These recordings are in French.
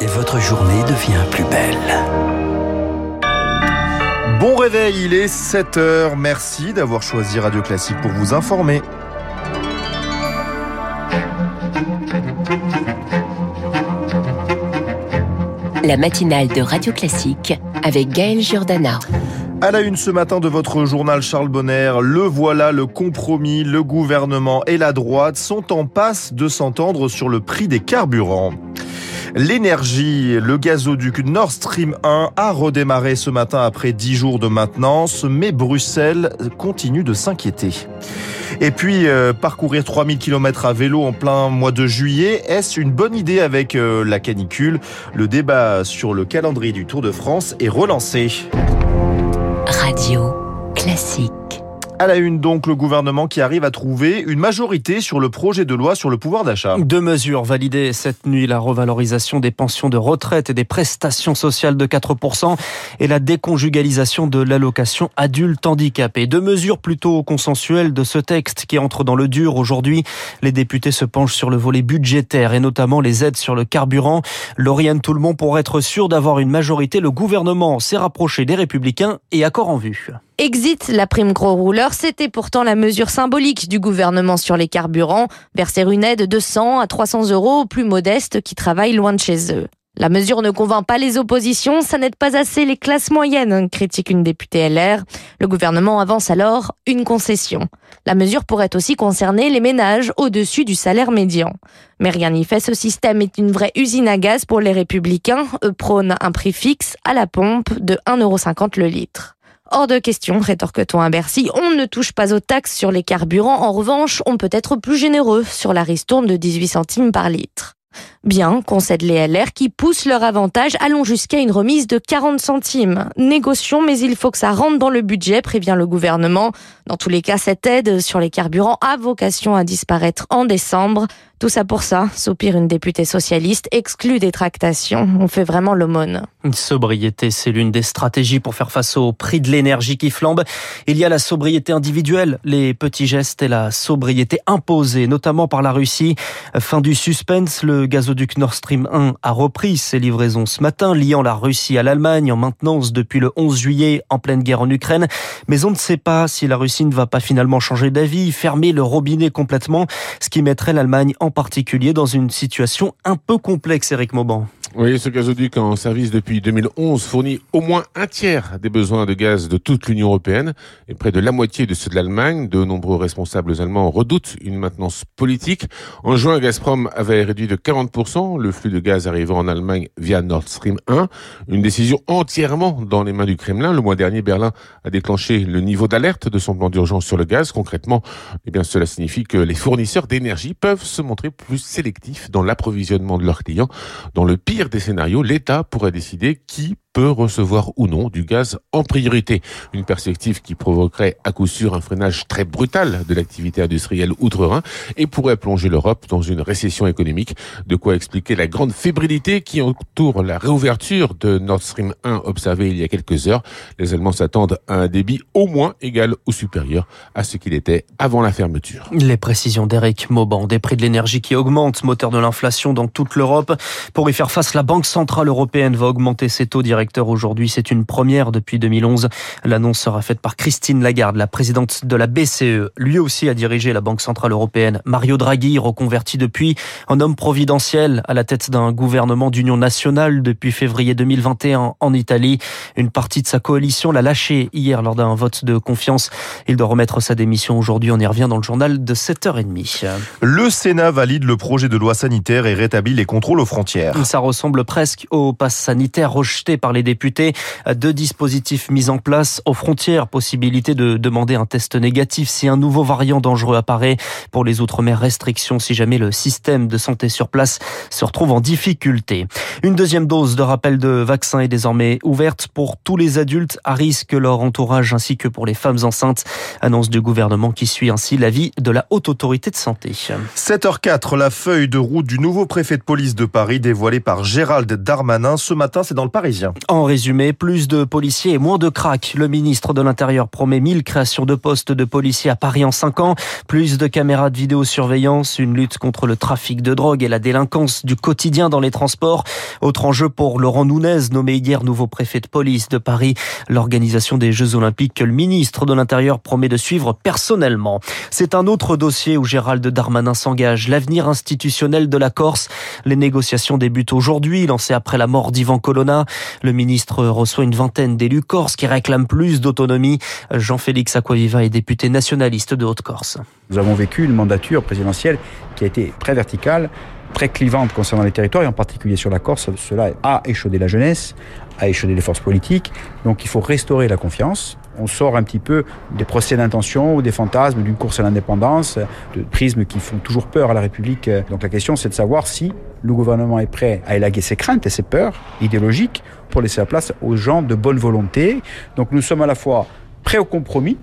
et votre journée devient plus belle. Bon réveil, il est 7h. Merci d'avoir choisi Radio Classique pour vous informer. La matinale de Radio Classique avec Gaël Giordana. À la une ce matin de votre journal Charles Bonner, le voilà, le compromis, le gouvernement et la droite sont en passe de s'entendre sur le prix des carburants. L'énergie, le gazoduc Nord Stream 1 a redémarré ce matin après 10 jours de maintenance, mais Bruxelles continue de s'inquiéter. Et puis, euh, parcourir 3000 km à vélo en plein mois de juillet, est-ce une bonne idée avec euh, la canicule? Le débat sur le calendrier du Tour de France est relancé. Radio classique. À la une donc, le gouvernement qui arrive à trouver une majorité sur le projet de loi sur le pouvoir d'achat. Deux mesures validées cette nuit, la revalorisation des pensions de retraite et des prestations sociales de 4% et la déconjugalisation de l'allocation adulte handicapé. Deux mesures plutôt consensuelles de ce texte qui entre dans le dur aujourd'hui. Les députés se penchent sur le volet budgétaire et notamment les aides sur le carburant. Lauriane Toulmont, pour être sûr d'avoir une majorité, le gouvernement s'est rapproché des républicains et accord en vue. Exit la prime gros rouleur, c'était pourtant la mesure symbolique du gouvernement sur les carburants, verser une aide de 100 à 300 euros aux plus modestes qui travaillent loin de chez eux. La mesure ne convainc pas les oppositions, ça n'aide pas assez les classes moyennes, critique une députée LR. Le gouvernement avance alors une concession. La mesure pourrait aussi concerner les ménages au-dessus du salaire médian. Mais rien n'y fait, ce système est une vraie usine à gaz pour les républicains. Eux prônent un prix fixe à la pompe de 1,50€ le litre. Hors de question, rétorque-t-on à Bercy, on ne touche pas aux taxes sur les carburants. En revanche, on peut être plus généreux sur la ristourne de 18 centimes par litre. Bien, concèdent les LR qui poussent leur avantage, allons jusqu'à une remise de 40 centimes. Négocions, mais il faut que ça rentre dans le budget, prévient le gouvernement. Dans tous les cas, cette aide sur les carburants a vocation à disparaître en décembre. Tout ça pour ça, soupire une députée socialiste, exclue des tractations. On fait vraiment l'aumône. Sobriété, c'est l'une des stratégies pour faire face au prix de l'énergie qui flambe. Il y a la sobriété individuelle, les petits gestes et la sobriété imposée, notamment par la Russie. Fin du suspense, le gazoduc Nord Stream 1 a repris ses livraisons ce matin, liant la Russie à l'Allemagne en maintenance depuis le 11 juillet en pleine guerre en Ukraine. Mais on ne sait pas si la Russie ne va pas finalement changer d'avis, fermer le robinet complètement, ce qui mettrait l'Allemagne en particulier dans une situation un peu complexe, Eric Mauban. Oui, ce gazoduc en service depuis 2011 fournit au moins un tiers des besoins de gaz de toute l'Union européenne et près de la moitié de ceux de l'Allemagne. De nombreux responsables allemands redoutent une maintenance politique. En juin, Gazprom avait réduit de 40% le flux de gaz arrivant en Allemagne via Nord Stream 1. Une décision entièrement dans les mains du Kremlin. Le mois dernier, Berlin a déclenché le niveau d'alerte de son plan d'urgence sur le gaz. Concrètement, eh bien, cela signifie que les fournisseurs d'énergie peuvent se montrer plus sélectifs dans l'approvisionnement de leurs clients. Dans le pire des scénarios, l'État pourrait décider qui peut recevoir ou non du gaz en priorité. Une perspective qui provoquerait à coup sûr un freinage très brutal de l'activité industrielle outre-Rhin et pourrait plonger l'Europe dans une récession économique. De quoi expliquer la grande fébrilité qui entoure la réouverture de Nord Stream 1 observée il y a quelques heures. Les Allemands s'attendent à un débit au moins égal ou supérieur à ce qu'il était avant la fermeture. Les précisions d'Eric Mauban, des prix de l'énergie qui augmentent, moteur de l'inflation dans toute l'Europe. Pour y faire face, la Banque Centrale Européenne va augmenter ses taux directs aujourd'hui. C'est une première depuis 2011. L'annonce sera faite par Christine Lagarde, la présidente de la BCE. Lui aussi a dirigé la Banque Centrale Européenne. Mario Draghi, reconverti depuis en homme providentiel à la tête d'un gouvernement d'union nationale depuis février 2021 en Italie. Une partie de sa coalition l'a lâché hier lors d'un vote de confiance. Il doit remettre sa démission aujourd'hui. On y revient dans le journal de 7h30. Le Sénat valide le projet de loi sanitaire et rétablit les contrôles aux frontières. Ça ressemble presque au pass sanitaire rejeté par les députés. Deux dispositifs mis en place aux frontières. Possibilité de demander un test négatif si un nouveau variant dangereux apparaît. Pour les Outre-mer, restrictions si jamais le système de santé sur place se retrouve en difficulté. Une deuxième dose de rappel de vaccin est désormais ouverte pour tous les adultes à risque, leur entourage ainsi que pour les femmes enceintes. Annonce du gouvernement qui suit ainsi l'avis de la Haute Autorité de Santé. 7h04, la feuille de route du nouveau préfet de police de Paris dévoilée par Gérald Darmanin. Ce matin, c'est dans le Parisien. En résumé, plus de policiers et moins de cracks. Le ministre de l'Intérieur promet 1000 créations de postes de policiers à Paris en 5 ans, plus de caméras de vidéosurveillance, une lutte contre le trafic de drogue et la délinquance du quotidien dans les transports. Autre enjeu pour Laurent Nunez, nommé hier nouveau préfet de police de Paris, l'organisation des Jeux Olympiques que le ministre de l'Intérieur promet de suivre personnellement. C'est un autre dossier où Gérald Darmanin s'engage, l'avenir institutionnel de la Corse. Les négociations débutent aujourd'hui, lancées après la mort d'Ivan Colonna. Ministre reçoit une vingtaine d'élus corses qui réclament plus d'autonomie. Jean-Félix Aquaviva est député nationaliste de Haute-Corse. Nous avons vécu une mandature présidentielle qui a été très verticale, très clivante concernant les territoires et en particulier sur la Corse. Cela a échaudé la jeunesse, a échaudé les forces politiques. Donc il faut restaurer la confiance. On sort un petit peu des procès d'intention ou des fantasmes d'une course à l'indépendance, de prismes qui font toujours peur à la République. Donc la question c'est de savoir si le gouvernement est prêt à élaguer ses craintes et ses peurs idéologiques pour laisser la place aux gens de bonne volonté. Donc nous sommes à la fois prêts au compromis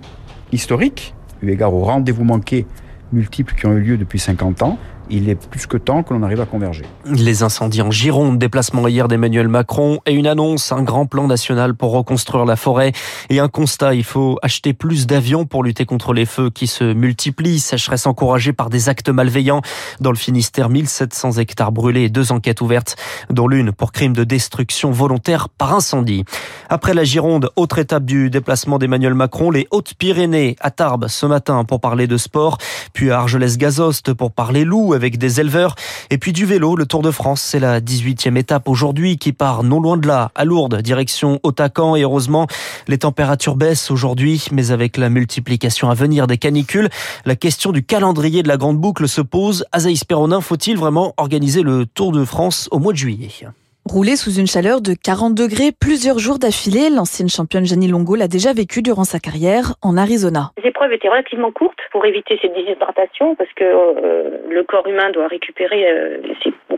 historique, eu égard aux rendez-vous manqués multiples qui ont eu lieu depuis 50 ans, il est plus que temps que l'on arrive à converger. Les incendies en Gironde, déplacement hier d'Emmanuel Macron et une annonce, un grand plan national pour reconstruire la forêt et un constat, il faut acheter plus d'avions pour lutter contre les feux qui se multiplient, sécheresse encouragée par des actes malveillants. Dans le Finistère, 1700 hectares brûlés et deux enquêtes ouvertes, dont l'une pour crime de destruction volontaire par incendie. Après la Gironde, autre étape du déplacement d'Emmanuel Macron, les Hautes-Pyrénées à Tarbes ce matin pour parler de sport, puis à Argelès-Gazost pour parler loup avec des éleveurs. Et puis du vélo, le Tour de France, c'est la 18e étape aujourd'hui qui part non loin de là, à Lourdes, direction Otacan. Et heureusement, les températures baissent aujourd'hui, mais avec la multiplication à venir des canicules, la question du calendrier de la grande boucle se pose. Azaïs Perronin, faut-il vraiment organiser le Tour de France au mois de juillet? Rouler sous une chaleur de 40 degrés plusieurs jours d'affilée, l'ancienne championne Jenny Longo l'a déjà vécu durant sa carrière en Arizona. Les épreuves étaient relativement courtes pour éviter cette déshydratation parce que euh, le corps humain doit récupérer, euh,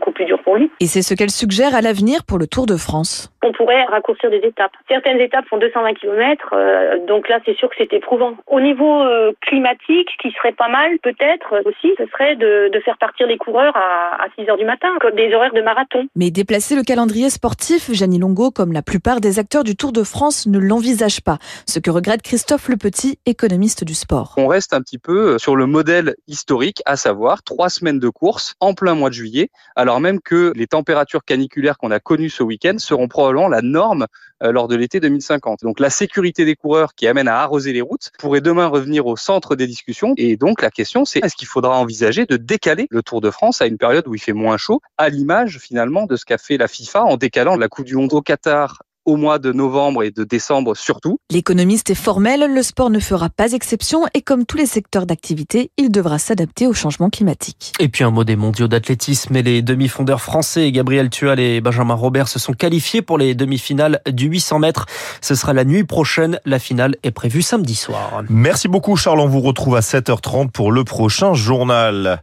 beaucoup plus dur pour lui. Et c'est ce qu'elle suggère à l'avenir pour le Tour de France. On pourrait raccourcir des étapes. Certaines étapes font 220 km, euh, donc là c'est sûr que c'est éprouvant. Au niveau euh, climatique, ce qui serait pas mal peut-être aussi, ce serait de, de, faire partir les coureurs à, à 6 heures du matin, comme des horaires de marathon. Mais déplacer le calendrier sportif, Jeannie Longo, comme la plupart des acteurs du Tour de France, ne l'envisage pas. Ce que regrette Christophe Le Petit, économiste du sport. On reste un petit peu sur le modèle historique, à savoir trois semaines de course en plein mois de juillet, alors même que les températures caniculaires qu'on a connues ce week-end seront probablement la norme euh, lors de l'été 2050. Donc la sécurité des coureurs qui amène à arroser les routes pourrait demain revenir au centre des discussions. Et donc la question c'est est-ce qu'il faudra envisager de décaler le Tour de France à une période où il fait moins chaud, à l'image finalement de ce qu'a fait la FIFA en décalant la Coupe du Monde au Qatar au mois de novembre et de décembre surtout. L'économiste est formel, le sport ne fera pas exception et comme tous les secteurs d'activité, il devra s'adapter au changement climatique. Et puis un mot des mondiaux d'athlétisme et les demi-fondeurs français Gabriel Tual et Benjamin Robert se sont qualifiés pour les demi-finales du 800 mètres. Ce sera la nuit prochaine. La finale est prévue samedi soir. Merci beaucoup Charles. On vous retrouve à 7h30 pour le prochain journal.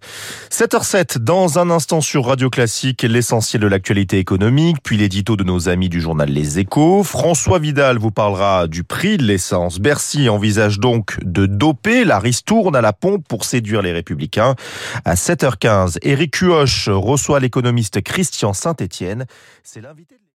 7h07 dans un instant sur Radio Classique, l'essentiel de l'actualité économique, puis l'édito de nos amis du journal Les Échos François Vidal vous parlera du prix de l'essence. Bercy envisage donc de doper. La ristourne à la pompe pour séduire les républicains. À 7h15, Éric Cuoche reçoit l'économiste Christian Saint-Etienne. C'est l'invité